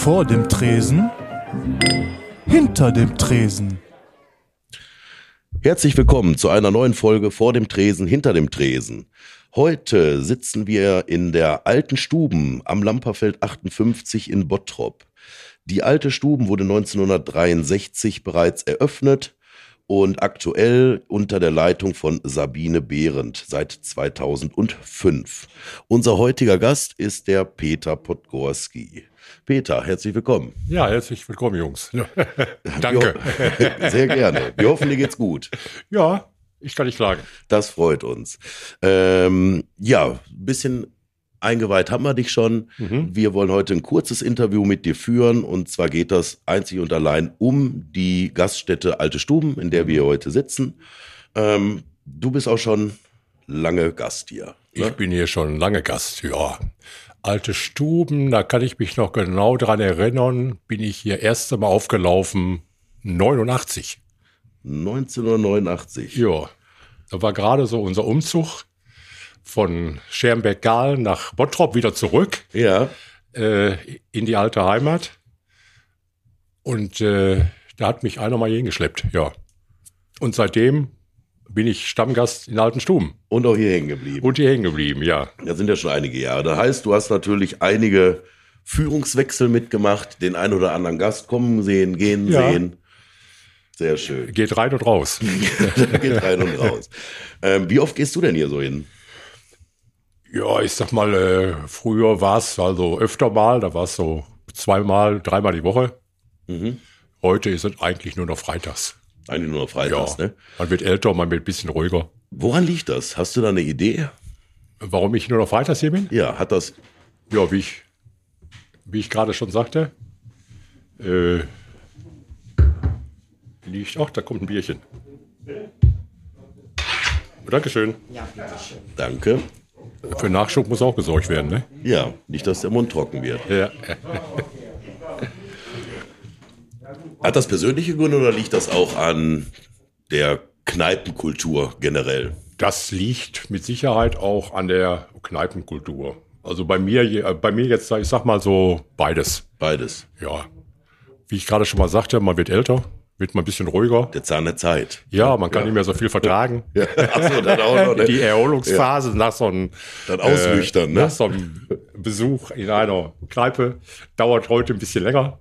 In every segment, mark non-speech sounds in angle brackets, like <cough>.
Vor dem Tresen, hinter dem Tresen. Herzlich willkommen zu einer neuen Folge vor dem Tresen, hinter dem Tresen. Heute sitzen wir in der alten Stuben am Lamperfeld 58 in Bottrop. Die alte Stuben wurde 1963 bereits eröffnet und aktuell unter der Leitung von Sabine Behrendt seit 2005. Unser heutiger Gast ist der Peter Podgorski. Peter, herzlich willkommen. Ja, herzlich willkommen, Jungs. <laughs> Danke. <laughs> Sehr gerne. Wir hoffen, dir geht's gut. Ja, ich kann nicht klagen. Das freut uns. Ähm, ja, ein bisschen eingeweiht haben wir dich schon. Mhm. Wir wollen heute ein kurzes Interview mit dir führen. Und zwar geht das einzig und allein um die Gaststätte Alte Stuben, in der wir heute sitzen. Ähm, du bist auch schon lange Gast hier. Ne? Ich bin hier schon lange Gast, ja. Alte Stuben, da kann ich mich noch genau dran erinnern, bin ich hier erst einmal aufgelaufen, 89. 1989. Ja, da war gerade so unser Umzug von Schermbeck-Gahl nach Bottrop wieder zurück. Ja. Äh, in die alte Heimat. Und äh, da hat mich einer mal hingeschleppt, ja. Und seitdem bin ich Stammgast in alten Stuben. Und auch hier hängen geblieben. Und hier hängen geblieben, ja. Das sind ja schon einige Jahre. Das heißt, du hast natürlich einige Führungswechsel mitgemacht, den einen oder anderen Gast kommen sehen, gehen ja. sehen. Sehr schön. Geht rein und raus. <laughs> Geht rein und raus. <laughs> Ähm, wie oft gehst du denn hier so hin? Ja, ich sag mal, äh, früher war es also öfter mal, da war es so zweimal, dreimal die Woche. Mhm. Heute ist es eigentlich nur noch freitags. Eigentlich nur noch freitags, ja. ne? Man wird älter, man wird ein bisschen ruhiger. Woran liegt das? Hast du da eine Idee? Warum ich nur noch freitags hier bin? Ja, hat das. Ja, wie ich, wie ich gerade schon sagte, äh, liegt. Ach, da kommt ein Bierchen. Dankeschön. Ja, bitteschön. Danke. Für Nachschub muss auch gesorgt werden, ne? Ja, nicht, dass der Mund trocken wird. Ja. <laughs> Hat das persönliche Gründe oder liegt das auch an der Kneipenkultur generell? Das liegt mit Sicherheit auch an der Kneipenkultur. Also bei mir, äh, bei mir jetzt, ich sag mal so beides. Beides. Ja. Wie ich gerade schon mal sagte, man wird älter wird man ein bisschen ruhiger. Der Zahn der Zeit. Ja, man kann ja. nicht mehr so viel vertragen. <laughs> Ja. Achso, dann auch noch, ne? Die Erholungsphase ja. nach so einem dann ausnüchtern, äh, ne? Nach so einem Besuch in einer Kneipe dauert heute ein bisschen länger.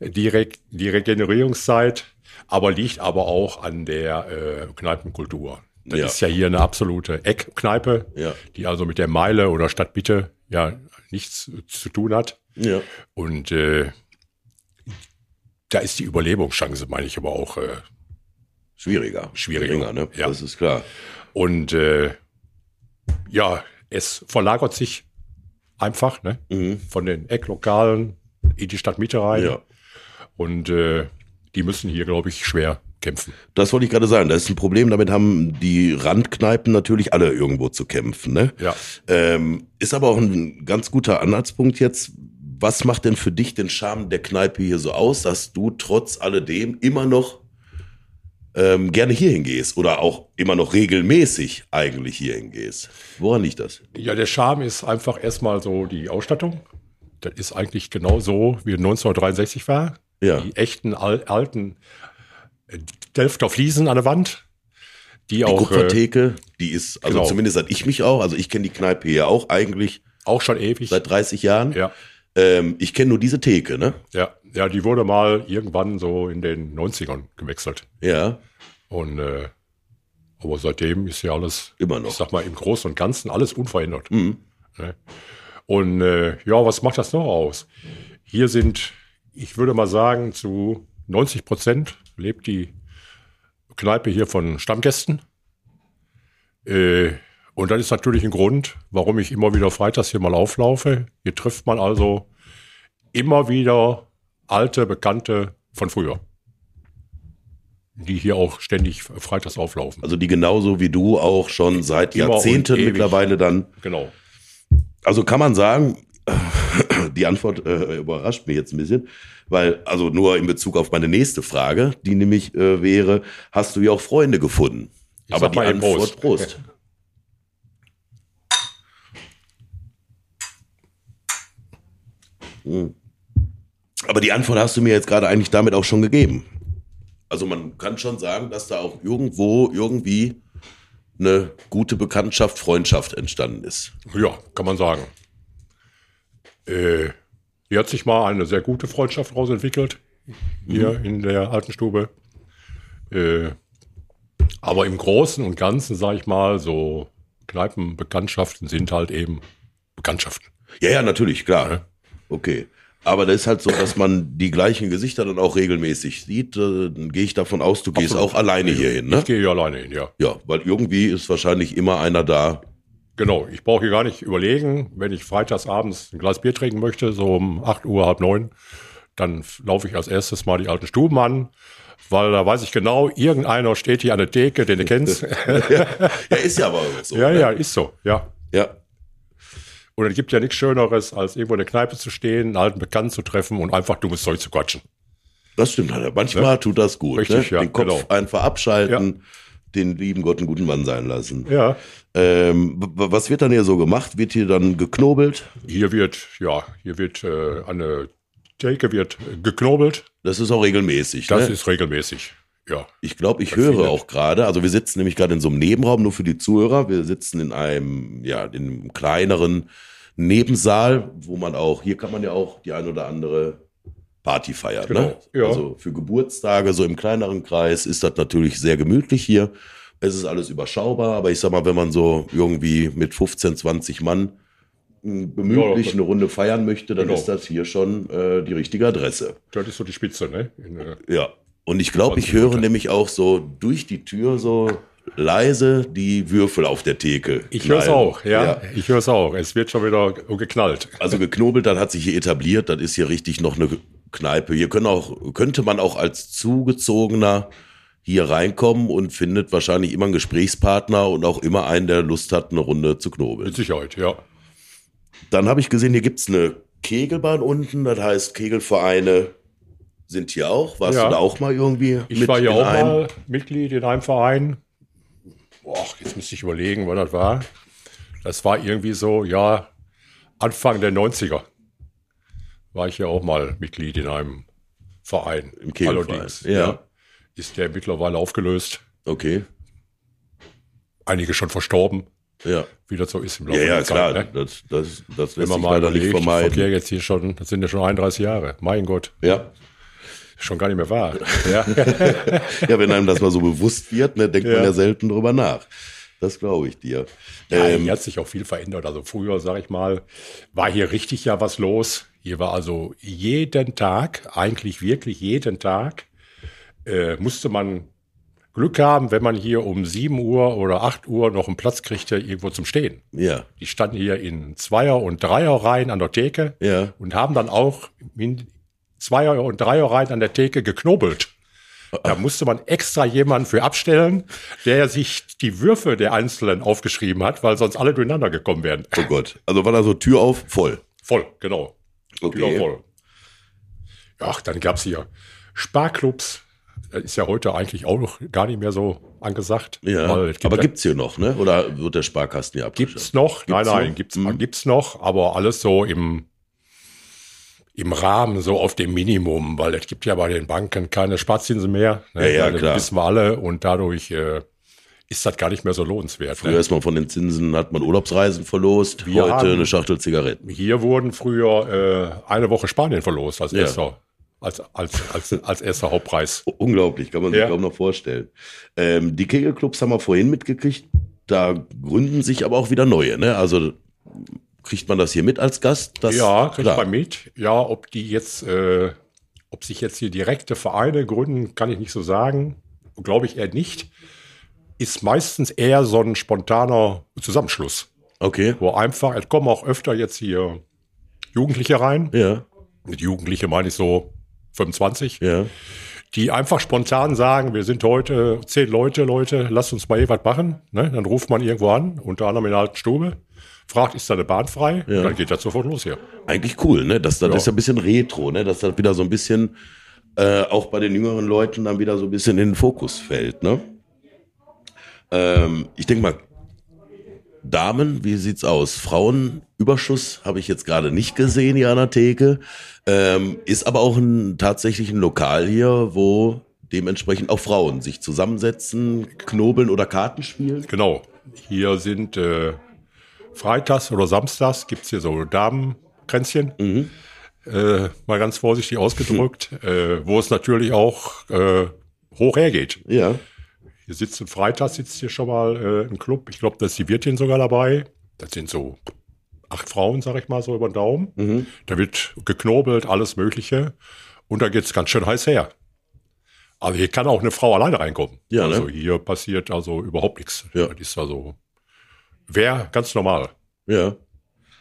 Die, Re die Regenerierungszeit, aber liegt aber auch an der äh, Kneipenkultur. Das ja. ist ja hier eine absolute Eckkneipe, ja. die also mit der Meile oder Stadtmitte ja nichts zu tun hat. Ja. Und äh, da ist die Überlebungschance, meine ich, aber auch äh, schwieriger. Schwieriger, Geringer, ne? Ja. Das ist klar. Und äh, ja, es verlagert sich einfach ne? Mhm. von den Ecklokalen in die Stadtmitte rein. Ja. Und äh, die müssen hier, glaube ich, schwer kämpfen. Das wollte ich gerade sagen. Das ist ein Problem. Damit haben die Randkneipen natürlich alle irgendwo zu kämpfen. Ne? Ja. Ähm, ist aber auch ein ganz guter Anhaltspunkt jetzt, was macht denn für dich den Charme der Kneipe hier so aus, dass du trotz alledem immer noch ähm, gerne hierhin gehst oder auch immer noch regelmäßig eigentlich hierhin gehst? Woran liegt das? Ja, der Charme ist einfach erstmal so die Ausstattung. Das ist eigentlich genau so, wie 1963 war. Ja. Die echten al alten äh, Delfter Fliesen an der Wand. Die, die auch. Die Kupfertheke, die ist, also genau. zumindest seit ich mich auch, also ich kenne die Kneipe hier auch eigentlich. Auch schon ewig. Seit 30 Jahren. Ja. Ähm, ich kenne nur diese Theke, ne? Ja, ja, die wurde mal irgendwann so in den 90ern gewechselt. Ja. Und äh, aber seitdem ist ja alles, immer noch. Ich sag mal, im Großen und Ganzen alles unverändert. Mhm. Ne? Und äh, ja, was macht das noch aus? Hier sind, ich würde mal sagen, zu 90 Prozent lebt die Kneipe hier von Stammgästen. Äh, und das ist natürlich ein Grund, warum ich immer wieder freitags hier mal auflaufe. Hier trifft man also immer wieder alte Bekannte von früher, die hier auch ständig freitags auflaufen. Also die genauso wie du auch schon seit immer Jahrzehnten mittlerweile dann. Genau. Also kann man sagen, <clears throat> die Antwort äh, überrascht mich jetzt ein bisschen, weil, also nur in Bezug auf meine nächste Frage, die nämlich äh, wäre, hast du ja auch Freunde gefunden? Ich Aber die Antwort, Prost. Prost. Aber die Antwort hast du mir jetzt gerade eigentlich damit auch schon gegeben. Also man kann schon sagen, dass da auch irgendwo irgendwie eine gute Bekanntschaft, Freundschaft entstanden ist. Ja, kann man sagen. Äh, hier hat sich mal eine sehr gute Freundschaft daraus entwickelt. Hier in der alten Stube. Äh, aber im Großen und Ganzen, sage ich mal, so Kneipenbekanntschaften sind halt eben Bekanntschaften. Ja, ja, natürlich, klar. Ja. Okay. Aber das ist halt so, dass man die gleichen Gesichter dann auch regelmäßig sieht. Äh, Dann gehe ich davon aus, du gehst Absolut. auch alleine hier hin, ne? Ich gehe hier alleine hin, ja. Ja, weil irgendwie ist wahrscheinlich immer einer da. Genau, ich brauche hier gar nicht überlegen, wenn ich freitags abends ein Glas Bier trinken möchte, so um 8 Uhr, halb neun, dann laufe ich als erstes mal die alten Stuben an, weil da weiß ich genau, irgendeiner steht hier an der Theke, den du kennst. <laughs> Ja, ist ja aber so. ja, ne? ja, ist so, ja. Ja, Und es gibt ja nichts Schöneres, als irgendwo in der Kneipe zu stehen, einen alten Bekannten zu treffen und einfach dummes Zeug zu quatschen. das stimmt halt. Manchmal tut das gut. Richtig, ne? ja, Den Kopf genau. einfach abschalten, den lieben Gott einen guten Mann sein lassen. Ja. Ähm, was wird dann hier so gemacht? Wird hier dann geknobelt? Hier wird, ja, hier wird äh, eine Theke wird geknobelt. Das ist auch regelmäßig. Das ne? ist regelmäßig. Ja. Ich glaube, ich höre findet- auch gerade, also wir sitzen nämlich gerade in so einem Nebenraum, nur für die Zuhörer. Wir sitzen in einem, ja, in einem kleineren Nebensaal, wo man auch, hier kann man ja auch die ein oder andere Party feiern. Ne? Genau, ja. Also für Geburtstage, so im kleineren Kreis, ist das natürlich sehr gemütlich hier. Es ist alles überschaubar, aber ich sag mal, wenn man so irgendwie mit 15, 20 Mann mh, bemütlich Ja, eine Runde feiern möchte, dann Genau. ist das hier schon äh, die richtige Adresse. Das ist so die Spitze, ne? In, äh, Ja. Und ich glaube, ich 20 höre nämlich auch so durch die Tür so leise die Würfel auf der Theke. ich höre es auch, ja. Ich höre es auch. Es wird schon wieder geknallt. Also geknobelt, das hat sich hier etabliert. Das ist hier richtig noch eine Kneipe. Hier können auch, könnte man auch als Zugezogener hier reinkommen und findet wahrscheinlich immer einen Gesprächspartner und auch immer einen, der Lust hat, eine Runde zu knobeln. Mit Sicherheit, ja. Dann habe ich gesehen, hier gibt's eine Kegelbahn unten. Das heißt, Kegelvereine sind hier auch. Warst Ja. du da auch mal irgendwie Ich war in auch einem? mal Mitglied in einem Verein. Boah, jetzt müsste ich überlegen, wann das war. Das war irgendwie so, ja, Anfang der 90er war ich ja auch mal Mitglied in einem Verein. Im Kegelverein, Allerdings, ja. Ist der mittlerweile aufgelöst. Okay. Einige schon verstorben, Ja. wie das so ist im Laufe Ja, ja, der klar. Zeit. Ne? Das, das, das Wenn lässt man sich mal leider nicht überlegt, ich verkehre vermeiden. jetzt hier schon, das sind ja schon 31 Jahre. Mein Gott, Ja. Schon gar nicht mehr wahr. <laughs> ja. <laughs> ja, wenn einem das mal so bewusst wird, ne, denkt Ja. man ja selten drüber nach. Das glaube ich dir. Ja, Ähm, hier hat sich auch viel verändert. Also früher, sag ich mal, war hier richtig ja was los. Hier war also jeden Tag, eigentlich wirklich jeden Tag, äh, musste man Glück haben, wenn man hier um 7 Uhr oder 8 Uhr noch einen Platz kriegte, irgendwo zum Stehen. ja, Die standen hier in Zweier- und Dreierreihen an der Theke ja. und haben dann auch in Zweier- und Dreierreihen an der Theke geknobelt. Da musste man extra jemanden für abstellen, der sich die Würfe der Einzelnen aufgeschrieben hat, weil sonst alle durcheinander gekommen wären. Oh Gott. Also war da so Tür auf, voll. Voll, genau. Okay. Tür voll. Ach, dann gab's hier Sparclubs. Das ist ja heute eigentlich auch noch gar nicht mehr so angesagt. Ja. Es gibt Aber ja- gibt's hier noch, ne? Oder wird der Sparkasten hier abgeschafft? Gibt's noch? nein, nein, noch? gibt's, Mhm. gibt's noch, aber alles so im, im Rahmen, so auf dem Minimum, weil es gibt ja bei den Banken keine Sparzinsen mehr. ne? Ja, ja, Das klar. wissen wir alle und dadurch äh, ist das gar nicht mehr so lohnenswert. Früher Ne? ist man von den Zinsen, hat man Urlaubsreisen verlost, Wir heute haben- eine Schachtel Zigaretten. Hier wurden früher äh, eine Woche Spanien verlost als Ja. erster, als, als, als, als erster Hauptpreis. <laughs> Unglaublich, kann man sich Ja. kaum noch vorstellen. Ähm, die Kegelclubs haben wir vorhin mitgekriegt, da gründen sich aber auch wieder neue, ne? Also kriegt man das hier mit als Gast? Das, ja, kriegt klar. man mit. Ja, ob die jetzt, äh, ob sich jetzt hier direkte Vereine gründen, kann ich nicht so sagen. Glaube ich eher nicht. Ist meistens eher so ein spontaner Zusammenschluss, Okay, wo einfach, es kommen auch öfter jetzt hier Jugendliche rein. ja, Mit Jugendliche meine ich so 25, ja. Die einfach spontan sagen, wir sind heute zehn Leute, Leute, lasst uns mal hier was machen. Ne? Dann ruft man irgendwo an, unter anderem in der alten Stube, fragt, ist da eine Bahn frei? Ja. Und dann geht das sofort los hier. Eigentlich cool, ne? Das, das Ja. ist ja ein bisschen retro, ne? Dass das wieder so ein bisschen äh, auch bei den jüngeren Leuten dann wieder so ein bisschen in den Fokus fällt, ne? Ähm, ich denke mal, Damen, wie sieht's aus? Frauenüberschuss habe ich jetzt gerade nicht gesehen hier an der Theke. Ähm, ist aber auch ein tatsächlich ein Lokal hier, wo dementsprechend auch Frauen sich zusammensetzen, knobeln oder Karten spielen. Genau. Hier sind äh, freitags oder samstags gibt's hier so Damenkränzchen. Mhm. Äh, mal ganz vorsichtig ausgedrückt, <laughs> äh, wo es natürlich auch äh, hoch hergeht. Ja. Hier sitzt ein Freitag, sitzt hier schon mal äh, ein Club. Ich glaube, da ist die Wirtin sogar dabei. Das sind so acht Frauen, sag ich mal, so über den Daumen. Mhm. Da wird geknobelt, alles Mögliche. Und da geht's ganz schön heiß her. Also hier kann auch eine Frau alleine reinkommen. Ja, ne? also hier passiert also überhaupt nichts. Ja. Das ist also, wäre ganz normal. Ja.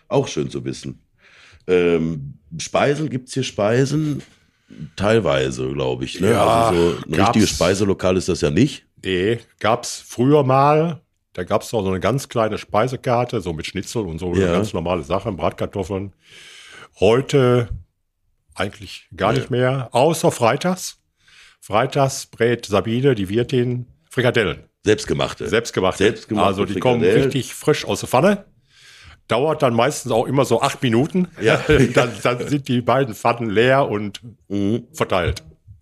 Auch schön zu wissen. Ähm, Speisen, gibt's hier Speisen? Teilweise, glaube ich. Ne? Ja, also so ein richtiges Speiselokal ist das ja nicht. Nee, gab's früher mal. Da gab's auch so eine ganz kleine Speisekarte, so mit Schnitzel und so, Ja. ganz normale Sachen, Bratkartoffeln. Heute eigentlich gar Ja. nicht mehr, außer freitags. Freitags brät Sabine, die Wirtin, Frikadellen. Selbstgemachte. Selbstgemacht. Selbstgemachte Also die kommen richtig frisch aus der Pfanne. Dauert dann meistens auch immer so acht Minuten. Ja. <laughs> dann, dann sind die beiden Pfannen leer und Mhm. verteilt.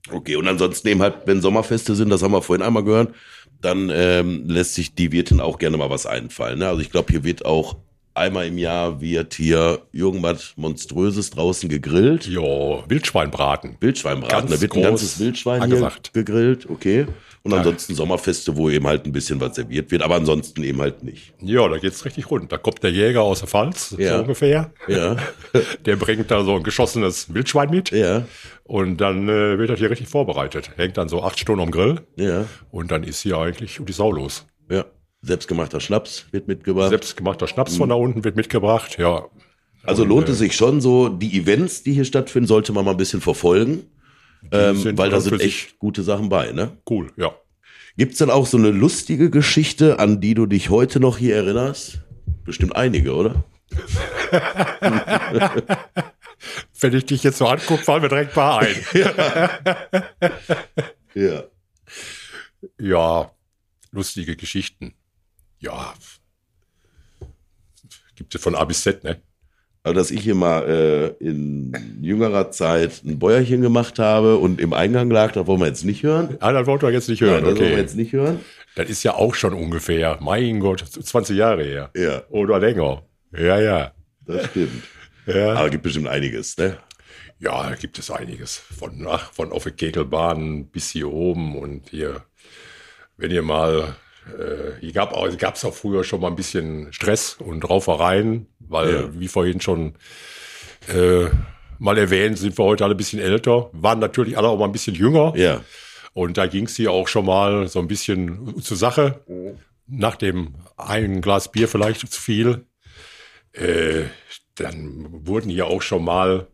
Okay, und ansonsten eben halt, wenn Sommerfeste sind, das haben wir vorhin einmal gehört, dann ähm, lässt sich die Wirtin auch gerne mal was einfallen. Ne? Also ich glaube, hier wird auch einmal im Jahr wird hier irgendwas Monströses draußen gegrillt. Ja, Wildschweinbraten. Wildschweinbraten, Ganz da wird ein ganzes Wildschwein angesagt. hier gegrillt, okay. Und ansonsten Sommerfeste, wo eben halt ein bisschen was serviert wird, aber ansonsten eben halt nicht. Ja, da geht's richtig rund. Da kommt der Jäger aus der Pfalz, Ja. so ungefähr. Ja, <laughs> Der bringt da so ein geschossenes Wildschwein mit. ja, Und dann äh, wird das hier richtig vorbereitet. Hängt dann so acht Stunden am Grill. ja, Und dann ist hier eigentlich die Sau los. ja. Selbstgemachter Schnaps wird mitgebracht. Selbstgemachter Schnaps von da unten wird mitgebracht. Ja, Also lohnt es sich schon so, die Events, die hier stattfinden, sollte man mal ein bisschen verfolgen, ähm, weil da sind echt gute Sachen bei, ne? cool. Ja. Gibt's denn auch so eine lustige Geschichte, an die du dich heute noch hier erinnerst? Bestimmt einige, oder? <laughs> Wenn ich dich jetzt so angucke, fallen mir direkt ein paar ein. <laughs> Ja. ja, lustige Geschichten. Ja. Gibt es von A bis Z, ne? Also, dass ich hier mal äh, in jüngerer Zeit ein Bäuerchen gemacht habe und im Eingang lag, das wollen wir jetzt nicht hören. Ah, das wollt ihr jetzt nicht Nein, hören. das wollen wir okay. jetzt nicht hören. Das ist ja auch schon ungefähr, mein Gott, 20 Jahre her. Ja, Oder länger. Ja, ja. das stimmt. Ja, Aber gibt bestimmt einiges, ne? ja da gibt es einiges. Von, ach, von auf der Kegelbahn bis hier oben und hier, wenn ihr mal, äh, hier gab auch, gab's auch früher schon mal ein bisschen Stress und Raufereien, weil, Ja. wie vorhin schon äh, mal erwähnt, sind wir heute alle ein bisschen älter, waren natürlich alle auch mal ein bisschen jünger. Ja. Und da ging es hier auch schon mal so ein bisschen zur Sache. Nach dem einen Glas Bier vielleicht zu viel. Äh, dann wurden hier auch schon mal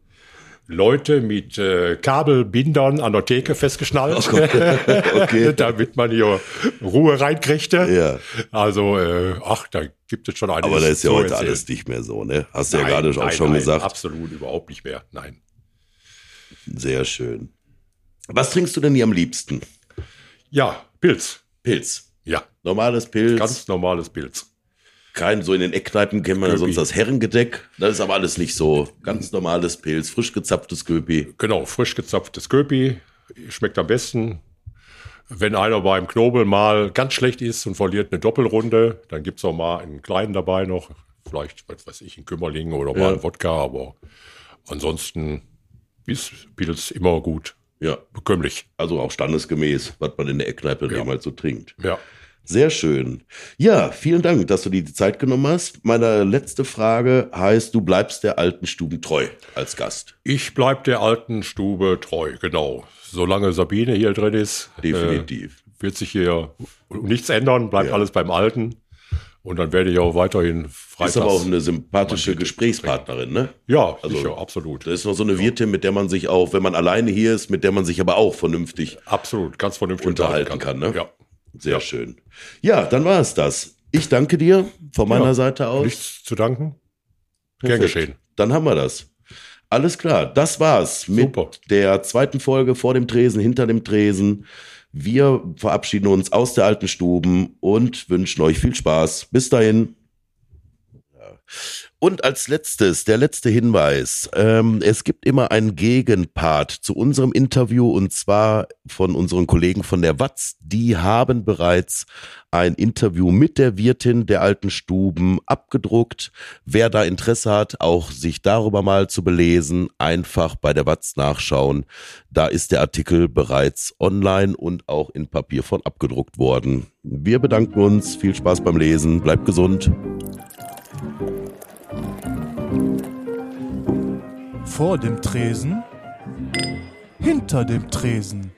Leute mit äh, Kabelbindern an der Theke festgeschnallt, <laughs> Okay. damit man hier Ruhe reinkriegte. Ja. Also, äh, ach, da gibt es schon einiges. Aber da ist ja heute erzählen. alles nicht mehr so, ne? Hast du ja gerade auch nein, schon nein, gesagt. Absolut überhaupt nicht mehr. Nein. Sehr schön. Was trinkst du denn hier am liebsten? Ja, Pilz. Pilz. Ja, Normales Pilz. ganz normales Pilz. Kein, so in den Eckkneipen kennt man ja sonst das Herrengedeck. Das ist aber alles nicht so. Ganz normales Pilz, frisch gezapftes Köpi. Genau, frisch gezapftes Köpi. Schmeckt am besten. Wenn einer beim Knobel mal ganz schlecht ist und verliert eine Doppelrunde, dann gibt's auch mal einen kleinen dabei noch. Vielleicht, was weiß ich, einen Kümmerling oder mal Ja. einen Wodka, aber ansonsten ist Pilz immer gut. Ja, Bekömmlich. also auch standesgemäß, was man in der Eckkneipe Ja. damals so trinkt. Ja. Sehr schön. Ja, vielen Dank, dass du dir die Zeit genommen hast. Meine letzte Frage heißt, du bleibst der alten Stuben treu als Gast. Ich bleib der alten Stube treu, genau. Solange Sabine hier drin ist, äh, Definitiv. wird sich hier nichts ändern, bleibt Ja. alles beim Alten. Und dann werde ich auch weiterhin freitags. ist aber auch eine sympathische. Gesprächspartnerin, ne? ja, Also- sicher, absolut. Das ist noch so eine Wirtin, mit der man sich auch, wenn man alleine hier ist, mit der man sich aber auch vernünftig Absolut, ganz vernünftig unterhalten kann, ne? Ja. Sehr Ja. schön. Ja, dann war es das. Ich danke dir von meiner Ja, Seite aus. Nichts zu danken. Gern Perfekt. geschehen. Dann haben wir das. Alles klar, das war's mit Super. der zweiten Folge vor dem Tresen, hinter dem Tresen. Wir verabschieden uns aus der alten Stuben und wünschen euch viel Spaß. Bis dahin. Und als letztes, der letzte Hinweis. Ähm, es gibt immer einen Gegenpart zu unserem Interview und zwar von unseren Kollegen von der Watz. Die haben bereits ein Interview mit der Wirtin der alten Stuben abgedruckt. Wer da Interesse hat, auch sich darüber mal zu belesen, einfach bei der Watz nachschauen. Da ist der Artikel bereits online und auch in Papierform abgedruckt worden. Wir bedanken uns. Viel Spaß beim Lesen. Bleibt gesund. Vor dem Tresen, hinter dem Tresen.